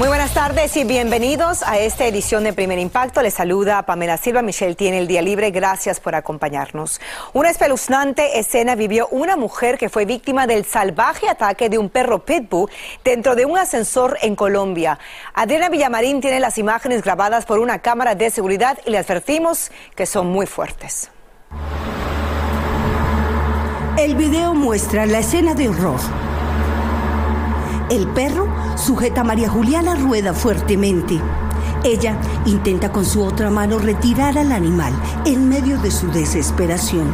Muy buenas tardes y bienvenidos a esta edición de Primer Impacto. Les saluda Pamela Silva. Michelle tiene el día libre. Gracias por acompañarnos. Una espeluznante escena vivió una mujer que fue víctima del salvaje ataque de un perro pitbull dentro de un ascensor en Colombia. Adriana Villamarín tiene las imágenes grabadas por una cámara de seguridad y le advertimos que son muy fuertes. El video muestra la escena de horror. El perro sujeta a María Juliana Rueda fuertemente. Ella intenta con su otra mano retirar al animal en medio de su desesperación.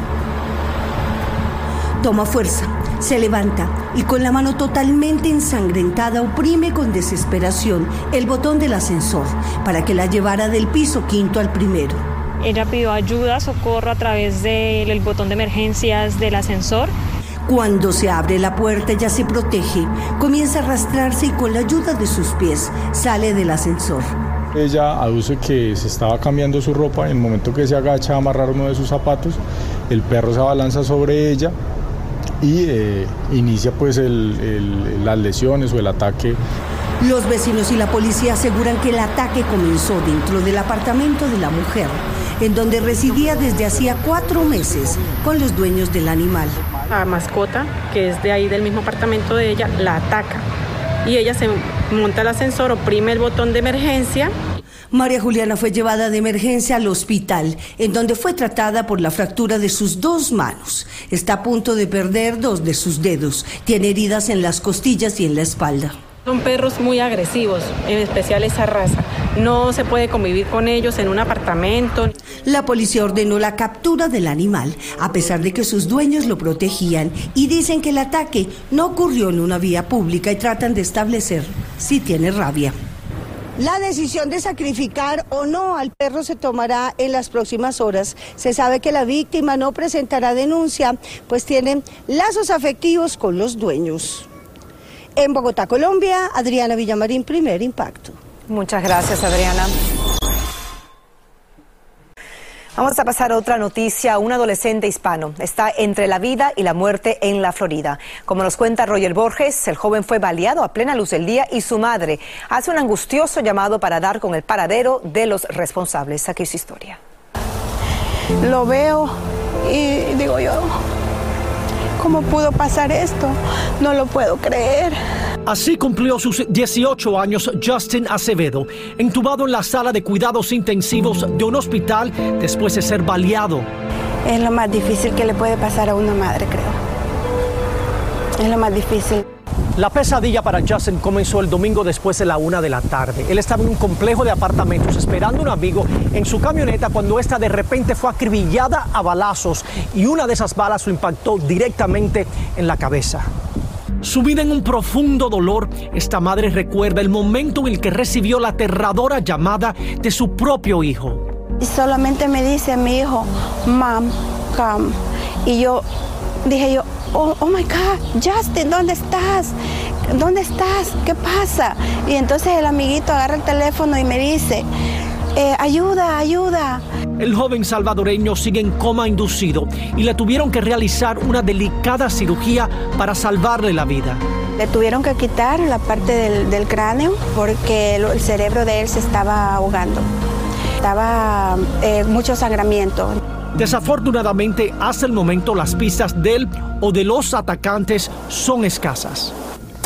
Toma fuerza, se levanta y con la mano totalmente ensangrentada oprime con desesperación el botón del ascensor para que la llevara del piso quinto al primero. Ella pidió ayuda, socorro a través del botón de emergencias del ascensor cuando se abre la puerta ya se protege, comienza a arrastrarse y con la ayuda de sus pies sale del ascensor. Ella aduce que se estaba cambiando su ropa, en el momento que se agacha a amarrar uno de sus zapatos, el perro se abalanza sobre ella y eh, inicia pues las lesiones o el ataque. Los vecinos y la policía aseguran que el ataque comenzó dentro del apartamento de la mujer, en donde residía desde hacía cuatro meses con los dueños del animal la mascota, que es de ahí del mismo apartamento de ella, la ataca. Y ella se monta el ascensor, oprime el botón de emergencia. María Juliana fue llevada de emergencia al hospital, en donde fue tratada por la fractura de sus dos manos. Está a punto de perder dos de sus dedos. Tiene heridas en las costillas y en la espalda. Son perros muy agresivos, en especial esa raza. No se puede convivir con ellos en un apartamento. La policía ordenó la captura del animal, a pesar de que sus dueños lo protegían y dicen que el ataque no ocurrió en una vía pública y tratan de establecer si tiene rabia. La decisión de sacrificar o no al perro se tomará en las próximas horas. Se sabe que la víctima no presentará denuncia, pues tiene lazos afectivos con los dueños. En Bogotá, Colombia, Adriana Villamarín, primer impacto. Muchas gracias, Adriana. Vamos a pasar a otra noticia. Un adolescente hispano está entre la vida y la muerte en la Florida. Como nos cuenta Roger Borges, el joven fue baleado a plena luz del día y su madre hace un angustioso llamado para dar con el paradero de los responsables. Aquí su historia. Lo veo y digo yo, ¿Cómo pudo pasar esto? No lo puedo creer. Así cumplió sus 18 años Justin Acevedo, entubado en la sala de cuidados intensivos de un hospital después de ser baleado. Es lo más difícil que le puede pasar a una madre, creo. Es lo más difícil. La pesadilla para Justin comenzó el domingo después de la una de la tarde. Él estaba en un complejo de apartamentos esperando a un amigo en su camioneta cuando esta de repente fue acribillada a balazos y una de esas balas lo impactó directamente en la cabeza. Sumida en un profundo dolor, esta madre recuerda el momento en el que recibió la aterradora llamada de su propio hijo. Y solamente me dice mi hijo, Mom, come. Y yo dije yo, oh, oh my God, Justin, ¿dónde estás? ¿Dónde estás? ¿Qué pasa? Y entonces el amiguito agarra el teléfono y me dice, eh, ayuda, ayuda. El joven salvadoreño sigue en coma inducido y le tuvieron que realizar una delicada cirugía para salvarle la vida. Le tuvieron que quitar la parte del, cráneo porque el, cerebro de él se estaba ahogando. Estaba eh, mucho sangramiento. Desafortunadamente, hasta el momento las pistas del o de los atacantes son escasas.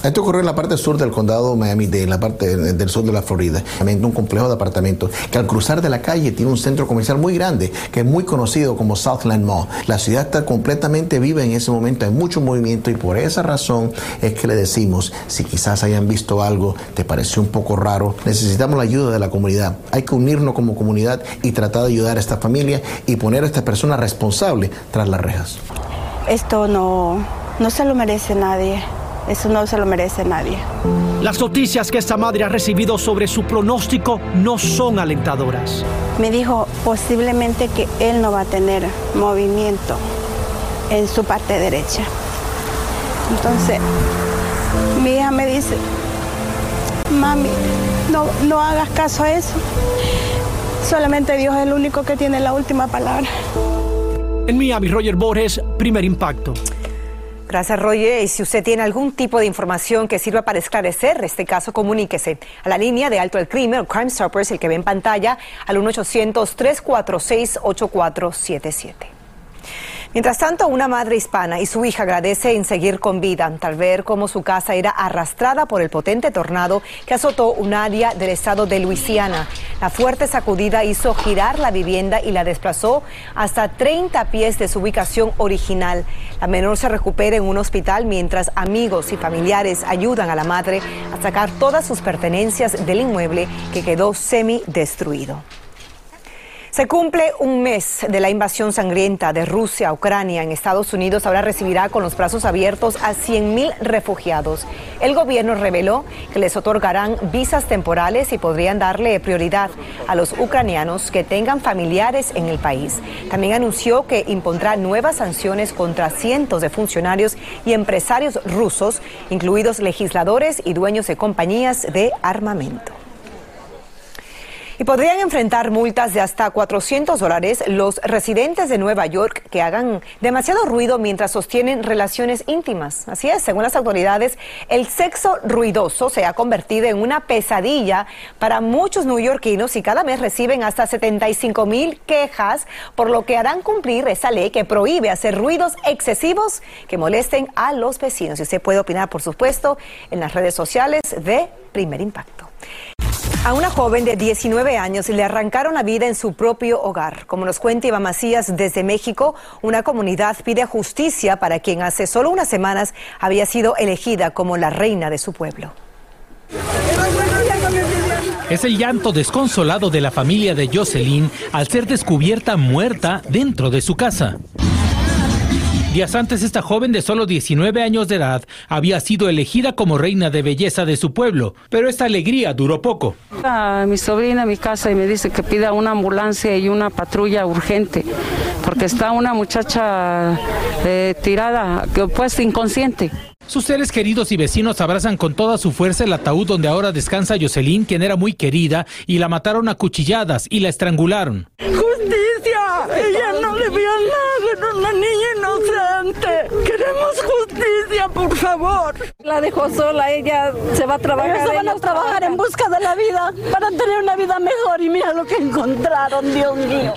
Esto ocurrió en la parte sur del condado Miami-Dade, en la parte del sur de la Florida. También un complejo de apartamentos que al cruzar de la calle tiene un centro comercial muy grande que es muy conocido como Southland Mall. La ciudad está completamente viva en ese momento, hay mucho movimiento y por esa razón es que le decimos, si quizás hayan visto algo, te pareció un poco raro, necesitamos la ayuda de la comunidad. Hay que unirnos como comunidad y tratar de ayudar a esta familia y poner a esta persona responsable tras las rejas. Esto no, no se lo merece nadie. Eso no se lo merece nadie. Las noticias que esta madre ha recibido sobre su pronóstico no son alentadoras. Me dijo posiblemente que él no va a tener movimiento en su parte derecha. Entonces, mi hija me dice, mami, no, no hagas caso a eso. Solamente Dios es el único que tiene la última palabra. En Miami, Roger Borges, primer impacto. Gracias, Roger. Y si usted tiene algún tipo de información que sirva para esclarecer este caso, comuníquese a la línea de alto el crimen, Crime Stoppers, el que ve en pantalla, al 1-800-346-8477. Mientras tanto, una madre hispana y su hija agradecen seguir con vida al ver cómo su casa era arrastrada por el potente tornado que azotó un área del estado de Luisiana. La fuerte sacudida hizo girar la vivienda y la desplazó hasta 30 pies de su ubicación original. La menor se recupera en un hospital mientras amigos y familiares ayudan a la madre a sacar todas sus pertenencias del inmueble que quedó semi destruido. Se cumple un mes de la invasión sangrienta de Rusia a Ucrania. En Estados Unidos ahora recibirá con los brazos abiertos a 100.000 refugiados. El gobierno reveló que les otorgarán visas temporales y podrían darle prioridad a los ucranianos que tengan familiares en el país. También anunció que impondrá nuevas sanciones contra cientos de funcionarios y empresarios rusos, incluidos legisladores y dueños de compañías de armamento. Y podrían enfrentar multas de hasta 400 dólares los residentes de Nueva York que hagan demasiado ruido mientras sostienen relaciones íntimas. Así es, según las autoridades, el sexo ruidoso se ha convertido en una pesadilla para muchos neoyorquinos y cada mes reciben hasta 75 mil quejas, por lo que harán cumplir esa ley que prohíbe hacer ruidos excesivos que molesten a los vecinos. Y usted puede opinar, por supuesto, en las redes sociales de Primer Impacto. A una joven de 19 años le arrancaron la vida en su propio hogar. Como nos cuenta Iván Macías desde México, una comunidad pide justicia para quien hace solo unas semanas había sido elegida como la reina de su pueblo. Es el llanto desconsolado de la familia de Jocelyn al ser descubierta muerta dentro de su casa. Días antes, esta joven de solo 19 años de edad había sido elegida como reina de belleza de su pueblo, pero esta alegría duró poco. A mi sobrina a mi casa y me dice que pida una ambulancia y una patrulla urgente, porque está una muchacha eh, tirada, pues inconsciente. Sus seres queridos y vecinos abrazan con toda su fuerza el ataúd donde ahora descansa Jocelyn, quien era muy querida, y la mataron a cuchilladas y la estrangularon. ¡Justicia! Ella no le vio nada, era una niña por favor. La dejó sola, ella se va a trabajar. Se van a trabajar en busca de la vida para tener una vida mejor y mira lo que encontraron, Dios mío.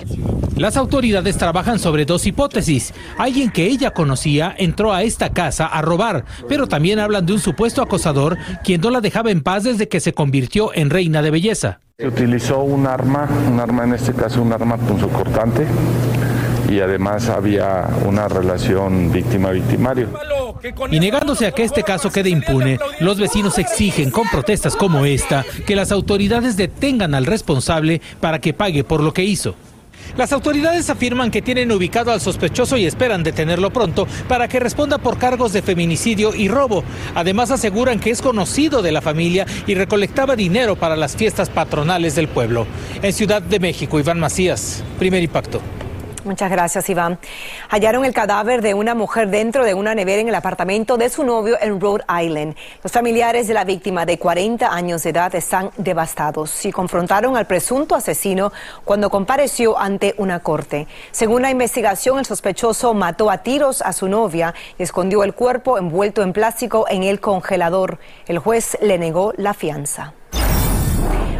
Las autoridades trabajan sobre dos hipótesis. Alguien que ella conocía entró a esta casa a robar, pero también hablan de un supuesto acosador quien no la dejaba en paz desde que se convirtió en reina de belleza. Se utilizó un arma, un arma en este caso un arma punzocortante y además había una relación víctima-victimario. Y negándose a que este caso quede impune, los vecinos exigen con protestas como esta que las autoridades detengan al responsable para que pague por lo que hizo. Las autoridades afirman que tienen ubicado al sospechoso y esperan detenerlo pronto para que responda por cargos de feminicidio y robo. Además aseguran que es conocido de la familia y recolectaba dinero para las fiestas patronales del pueblo. En Ciudad de México, Iván Macías, primer impacto. Muchas gracias, Iván. Hallaron el cadáver de una mujer dentro de una nevera en el apartamento de su novio en Rhode Island. Los familiares de la víctima de 40 años de edad están devastados y confrontaron al presunto asesino cuando compareció ante una corte. Según la investigación, el sospechoso mató a tiros a su novia y escondió el cuerpo envuelto en plástico en el congelador. El juez le negó la fianza.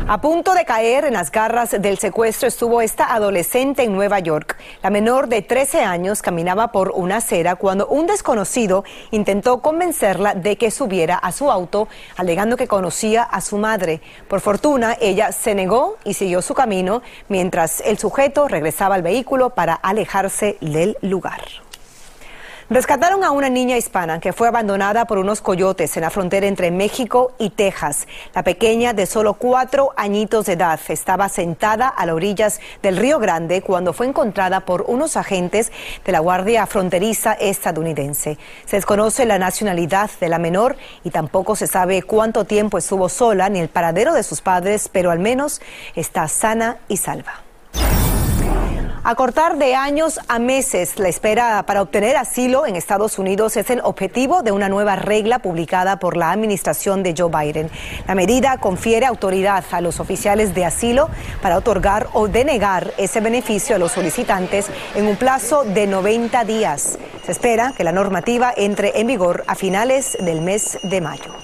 A punto de caer en las garras del secuestro estuvo esta adolescente en Nueva York. La menor de 13 años caminaba por una acera cuando un desconocido intentó convencerla de que subiera a su auto, alegando que conocía a su madre. Por fortuna, ella se negó y siguió su camino mientras el sujeto regresaba al vehículo para alejarse del lugar. Rescataron a una niña hispana que fue abandonada por unos coyotes en la frontera entre México y Texas. La pequeña de solo cuatro añitos de edad estaba sentada a las orillas del Río Grande cuando fue encontrada por unos agentes de la Guardia Fronteriza estadounidense. Se desconoce la nacionalidad de la menor y tampoco se sabe cuánto tiempo estuvo sola ni el paradero de sus padres, pero al menos está sana y salva. Acortar de años a meses la espera para obtener asilo en Estados Unidos es el objetivo de una nueva regla publicada por la administración de Joe Biden. La medida confiere autoridad a los oficiales de asilo para otorgar o denegar ese beneficio a los solicitantes en un plazo de 90 días. Se espera que la normativa entre en vigor a finales del mes de mayo.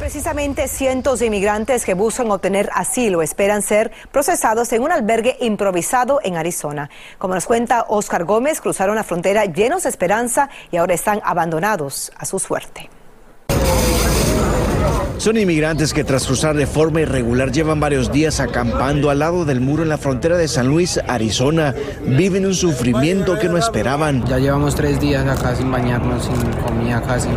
Precisamente cientos de inmigrantes que buscan obtener asilo esperan ser procesados en un albergue improvisado en Arizona. Como nos cuenta Oscar Gómez, cruzaron la frontera llenos de esperanza y ahora están abandonados a su suerte. Son inmigrantes que tras cruzar de forma irregular llevan varios días acampando al lado del muro en la frontera de San Luis, Arizona. Viven un sufrimiento que no esperaban. Ya llevamos tres días acá sin bañarnos, sin comida casi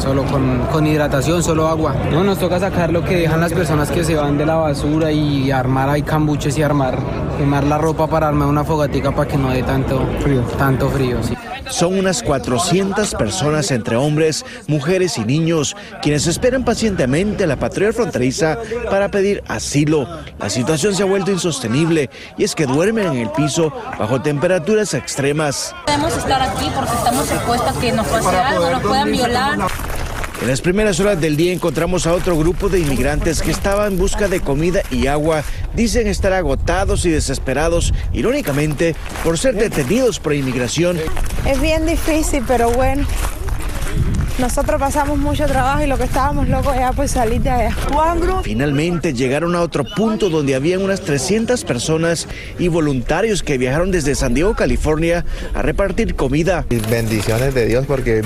solo con, hidratación, solo agua. No, nos toca sacar lo que dejan las personas que se van de la basura y armar ahí cambuches y armar, quemar la ropa para armar una fogatica para que no dé tanto frío. Tanto frío sí. Son unas 400 personas entre hombres, mujeres y niños quienes esperan pacientemente a la patrulla fronteriza para pedir asilo. La situación se ha vuelto insostenible y es que duermen en el piso bajo temperaturas extremas. Podemos estar aquí porque estamos expuestos a que nos pase algo, nos puedan violar. En las primeras horas del día encontramos a otro grupo de inmigrantes que estaban en busca de comida y agua. Dicen estar agotados y desesperados, irónicamente, por ser detenidos por inmigración. Es bien difícil, pero bueno. Nosotros pasamos mucho trabajo y lo que estábamos locos era pues salir de allá. Finalmente llegaron a otro punto donde habían unas 300 personas y voluntarios que viajaron desde San Diego, California, a repartir comida. Bendiciones de Dios porque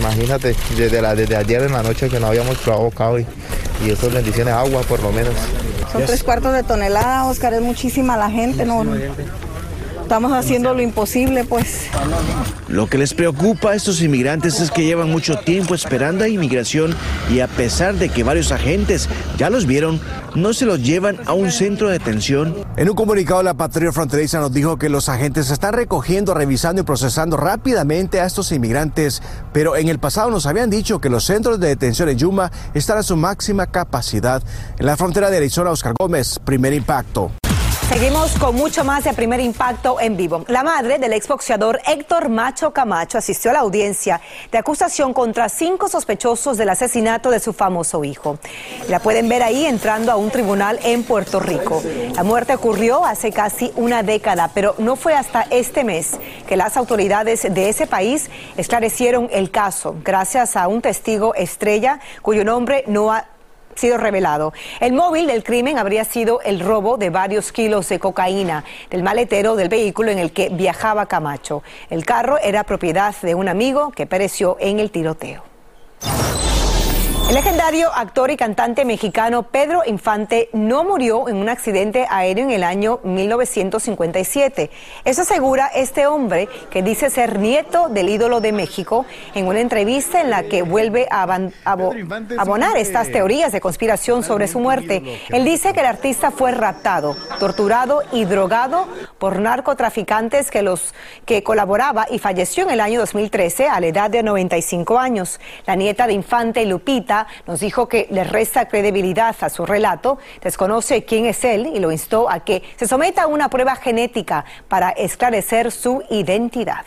Imagínate, desde, la, desde ayer en la noche que no habíamos trabajado y, y eso bendiciones, agua por lo menos. Son tres cuartos de tonelada, Oscar, es muchísima la gente, ¿no? Estamos haciendo lo imposible, pues. Lo que les preocupa a estos inmigrantes es que llevan mucho tiempo esperando a inmigración y a pesar de que varios agentes ya los vieron, no se los llevan a un centro de detención. En un comunicado, la patrulla fronteriza nos dijo que los agentes están recogiendo, revisando y procesando rápidamente a estos inmigrantes, pero en el pasado nos habían dicho que los centros de detención en Yuma están a su máxima capacidad. En la frontera de Arizona, Oscar Gómez, primer impacto. Seguimos con mucho más de primer impacto en vivo. La madre del exboxeador Héctor Macho Camacho asistió a la audiencia de acusación contra cinco sospechosos del asesinato de su famoso hijo. La pueden ver ahí entrando a un tribunal en Puerto Rico. La muerte ocurrió hace casi una década, pero no fue hasta este mes que las autoridades de ese país esclarecieron el caso, gracias a un testigo estrella cuyo nombre no ha sido revelado. El móvil del crimen habría sido el robo de varios kilos de cocaína del maletero del vehículo en el que viajaba Camacho. El carro era propiedad de un amigo que pereció en el tiroteo. El legendario actor y cantante mexicano Pedro Infante no murió en un accidente aéreo en el año 1957. Eso asegura este hombre que dice ser nieto del ídolo de México en una entrevista en la que vuelve a abonar estas teorías de conspiración sobre su muerte. Él dice que el artista fue raptado, torturado y drogado por narcotraficantes que los que colaboraba y falleció en el año 2013 a la edad de 95 años. La nieta de Infante, Lupita, nos dijo que le resta credibilidad a su relato, desconoce quién es él y lo instó a que se someta a una prueba genética para esclarecer su identidad.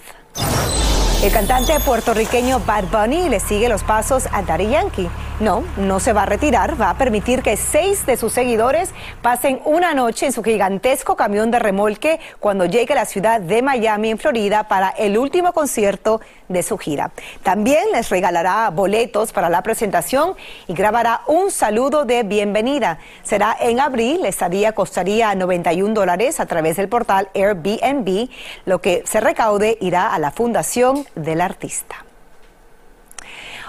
El cantante puertorriqueño Bad Bunny le sigue los pasos a Daddy Yankee. No, no se va a retirar, va a permitir que seis de sus seguidores pasen una noche en su gigantesco camión de remolque cuando llegue a la ciudad de Miami, en Florida, para el último concierto de su gira. También les regalará boletos para la presentación y grabará un saludo de bienvenida. Será en abril, estadía costaría 91 dólares a través del portal Airbnb. Lo que se recaude irá a la fundación del artista.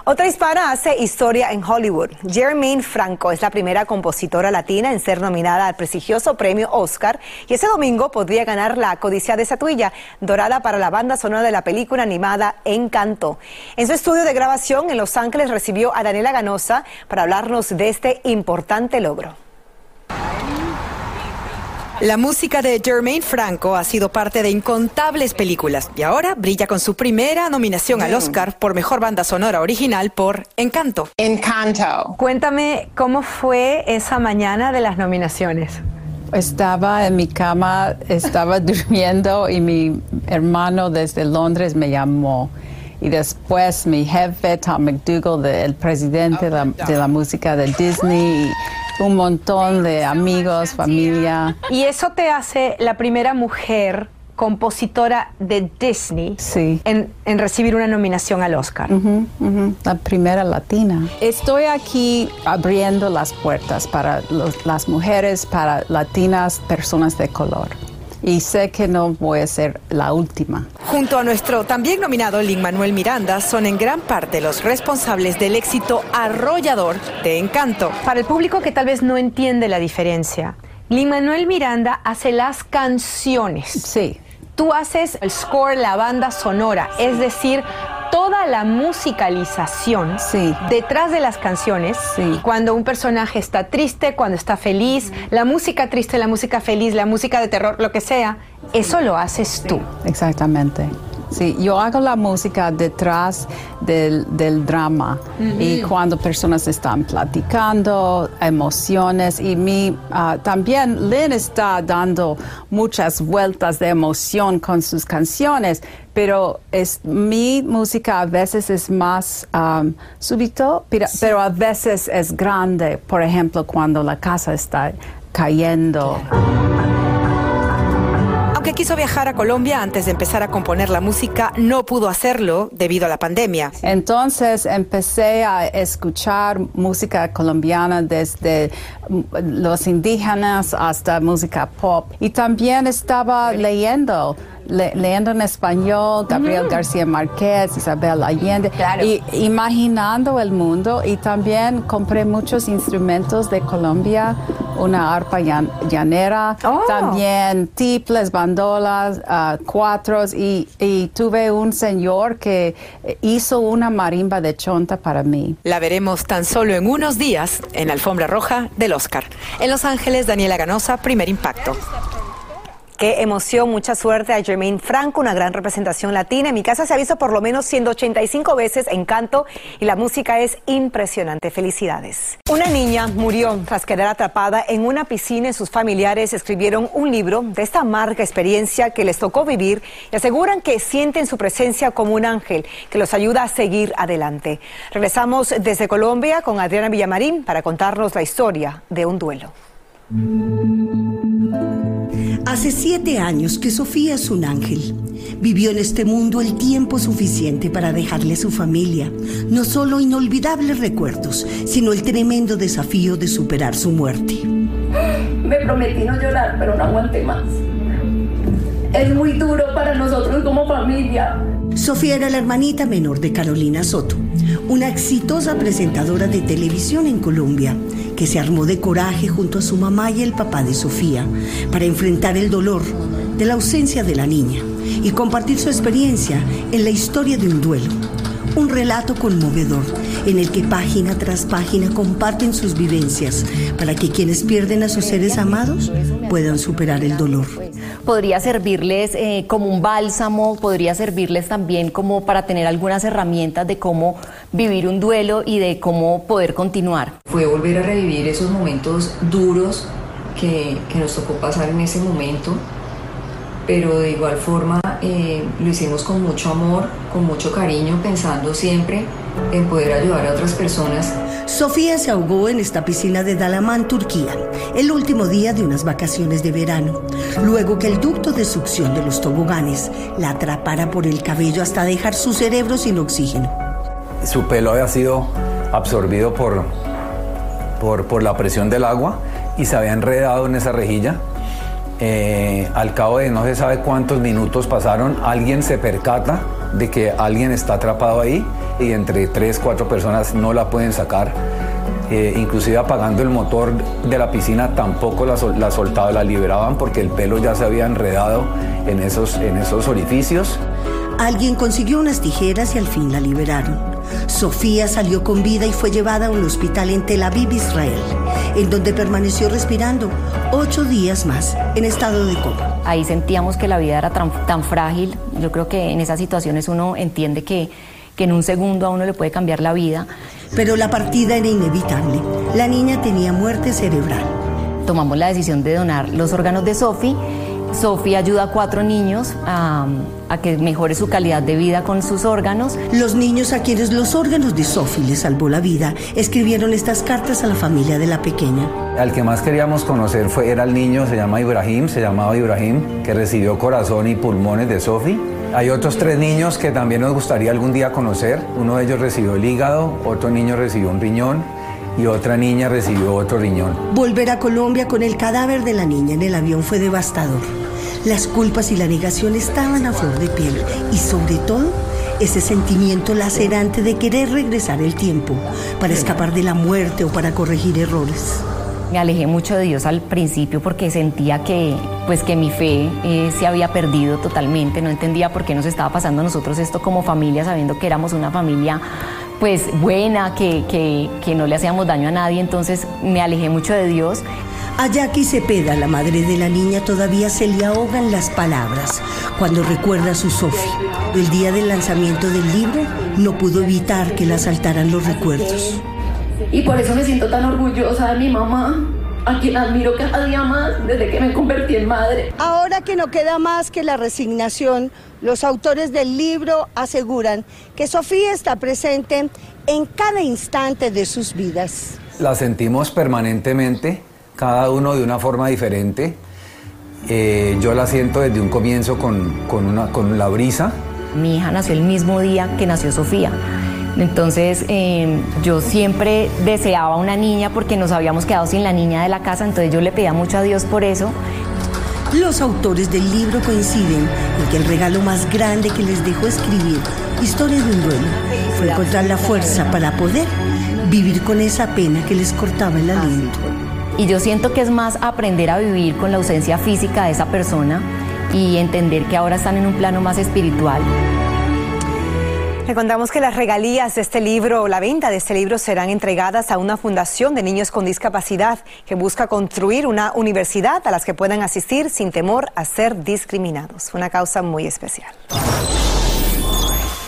Otra hispana hace historia en Hollywood. Jermaine Franco es la primera compositora latina en ser nominada al prestigioso premio Oscar y ese domingo podría ganar la codicia de estatuilla dorada para la banda sonora de la película animada Encanto. En su estudio de grabación en Los Ángeles recibió a Daniela Ganosa para hablarnos de este importante logro. La música de Jermaine Franco ha sido parte de incontables películas y ahora brilla con su primera nominación al Oscar por Mejor Banda Sonora Original por Encanto. Encanto. Cuéntame cómo fue esa mañana de las nominaciones. Estaba en mi cama, estaba durmiendo y mi hermano desde Londres me llamó. Y después mi jefe, Tom McDougall, el presidente de la, de la música de Disney, un montón de amigos, familia. Y eso te hace la primera mujer compositora de Disney En, en, recibir una nominación al Oscar. La primera latina. Estoy aquí abriendo las puertas para las mujeres, para latinas, personas de color y sé que no voy a ser la última. Junto a nuestro también nominado Lin Manuel Miranda, son en gran parte los responsables del éxito arrollador de Encanto. Para el público que tal vez no entiende la diferencia, Lin Manuel Miranda hace las canciones. Sí. Tú haces el score, la banda sonora, es decir, toda la musicalización detrás de las canciones. Cuando un personaje está triste, cuando está feliz, la música triste, la música feliz, la música de terror, lo que sea, eso lo haces tú. Exactamente. Sí, yo hago la música detrás del, drama. Y cuando personas están platicando, emociones y mi, ah, también Lynn está dando muchas vueltas de emoción con sus canciones, pero es, mi música a veces es más um, súbito, pero, pero, a veces es grande, por ejemplo, cuando la casa está cayendo que quiso viajar a Colombia antes de empezar a componer la música, no pudo hacerlo debido a la pandemia. Entonces empecé a escuchar música colombiana desde los indígenas hasta música pop. Y también estaba leyendo leyendo en español, Gabriel García Márquez, Isabel Allende, y imaginando el mundo y también compré muchos instrumentos de Colombia, una arpa llanera, oh. también tiples, bandolas, uh, cuatros y, y tuve un señor que hizo una marimba de chonta para mí. La veremos tan solo en unos días en la alfombra roja del Oscar. En Los Ángeles, Daniela Ganosa, primer impacto. Qué emoción, mucha suerte a Jermaine Franco, una gran representación latina. En mi casa se ha visto por lo menos 185 veces Encanto y la música es impresionante. Felicidades. Una niña murió tras quedar atrapada en una piscina y sus familiares escribieron un libro de esta amarga experiencia que les tocó vivir y aseguran que sienten su presencia como un ángel que los ayuda a seguir adelante. Regresamos desde Colombia con Adriana Villamarín para contarnos la historia de un duelo. Hace siete años que Sofía es un ángel. Vivió en este mundo el tiempo suficiente para dejarle a su familia no solo inolvidables recuerdos, sino el tremendo desafío de superar su muerte. Me prometí no llorar, pero no aguanté más. Es muy duro para nosotros como familia. Sofía era la hermanita menor de Carolina Soto, una exitosa presentadora de televisión en Colombia que se armó de coraje junto a su mamá y el papá de Sofía para enfrentar el dolor de la ausencia de la niña y compartir su experiencia en la historia de un duelo. Un relato conmovedor en el que página tras página comparten sus vivencias para que quienes pierden a sus seres amados puedan superar el dolor podría servirles eh, como un bálsamo, podría servirles también como para tener algunas herramientas de cómo vivir un duelo y de cómo poder continuar. Fue volver a revivir esos momentos duros que, nos tocó pasar en ese momento pero de igual forma eh, lo hicimos con mucho amor, con mucho cariño, pensando siempre en poder ayudar a otras personas. Sofía se ahogó en esta piscina de Dalaman, Turquía, el último día de unas vacaciones de verano, luego que el ducto de succión de los toboganes la atrapara por el cabello hasta dejar su cerebro sin oxígeno. Su pelo había sido absorbido por, por, por la presión del agua y se había enredado en esa rejilla eh, al cabo de no se sabe cuántos minutos pasaron, alguien se percata de que alguien está atrapado ahí y entre tres, cuatro personas no la pueden sacar. Eh, inclusive apagando el motor de la piscina tampoco la, la soltaban, la liberaban porque el pelo ya se había enredado en esos, en esos orificios. Alguien consiguió unas tijeras y al fin la liberaron. Sofía salió con vida y fue llevada a un hospital en Tel Aviv, Israel, en donde permaneció respirando ocho días más en estado de coma. Ahí sentíamos que la vida era tan, frágil. Yo creo que en esas situaciones uno entiende que, que en un segundo a uno le puede cambiar la vida. Pero la partida era inevitable. La niña tenía muerte cerebral. Tomamos la decisión de donar los órganos de Sophie Sofía ayuda a cuatro niños a, que mejore su calidad de vida con sus órganos. Los niños a quienes los órganos de Sofía les salvó la vida escribieron estas cartas a la familia de la pequeña. Al que más queríamos conocer fue, era el niño, se llama Ibrahim, se llamaba Ibrahim, que recibió corazón y pulmones de Sofía. Hay otros tres niños que también nos gustaría algún día conocer. Uno de ellos recibió el hígado, otro niño recibió un riñón y otra niña recibió otro riñón. Volver a Colombia con el cadáver de la niña en el avión fue devastador. Las culpas y la negación estaban a flor de piel y sobre todo ese sentimiento lacerante de querer regresar el tiempo para escapar de la muerte o para corregir errores. Me alejé mucho de Dios al principio porque sentía que, pues, que mi fe eh, se había perdido totalmente. No entendía por qué nos estaba pasando a nosotros esto como familia, sabiendo que éramos una familia pues buena, que, que, que no le hacíamos daño a nadie. Entonces me alejé mucho de Dios. A Jackie Cepeda, la madre de la niña, todavía se le ahogan las palabras cuando recuerda a su Sofi. El día del lanzamiento del libro no pudo evitar que la saltaran los recuerdos. Y por eso me siento tan orgullosa de mi mamá, a quien admiro cada día más desde que me convertí en madre. Ahora que no queda más que la resignación, los autores del libro aseguran que Sofía está presente en cada instante de sus vidas. La sentimos permanentemente cada uno de una forma diferente. Eh, yo la siento desde un comienzo con, una, con la brisa. Mi hija nació el mismo día que nació Sofía. Entonces em, yo siempre deseaba una niña porque nos habíamos quedado sin la niña de la casa, entonces yo le pedía mucho a Dios por eso. Los autores del libro coinciden en que el regalo más grande que les dejó escribir, Historia de un duelo, fue encontrar la fuerza para poder vivir con esa pena que les cortaba el aliento. Y yo siento que es más aprender a vivir con la ausencia física de esa persona y entender que ahora están en un plano más espiritual. Le contamos que las regalías de este libro, la venta de este libro serán entregadas a una fundación de niños con discapacidad que busca construir una universidad a las que puedan asistir sin temor a ser discriminados. Una causa muy especial.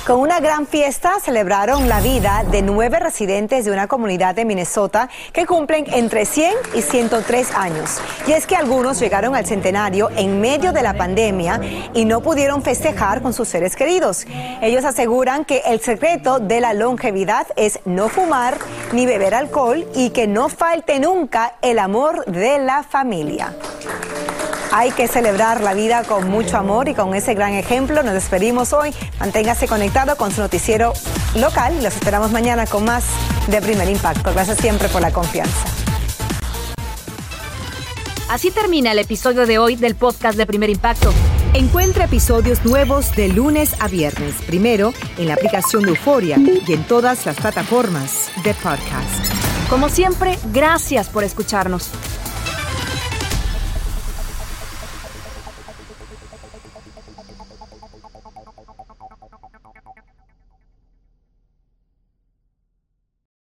Con una gran fiesta celebraron la vida de nueve residentes de una comunidad de Minnesota que cumplen entre 100 y 103 años. Y es que algunos llegaron al centenario en medio de la pandemia y no pudieron festejar con sus seres queridos. Ellos aseguran que el secreto de la longevidad es no fumar ni beber alcohol y que no falte nunca el amor de la familia. Hay que celebrar la vida con mucho amor y con ese gran ejemplo nos despedimos hoy. Manténgase conectado con su noticiero local los esperamos mañana con más de Primer Impacto. Gracias siempre por la confianza. Así termina el episodio de hoy del podcast de Primer Impacto. Encuentra episodios nuevos de lunes a viernes, primero en la aplicación de Euforia y en todas las plataformas de podcast. Como siempre, gracias por escucharnos.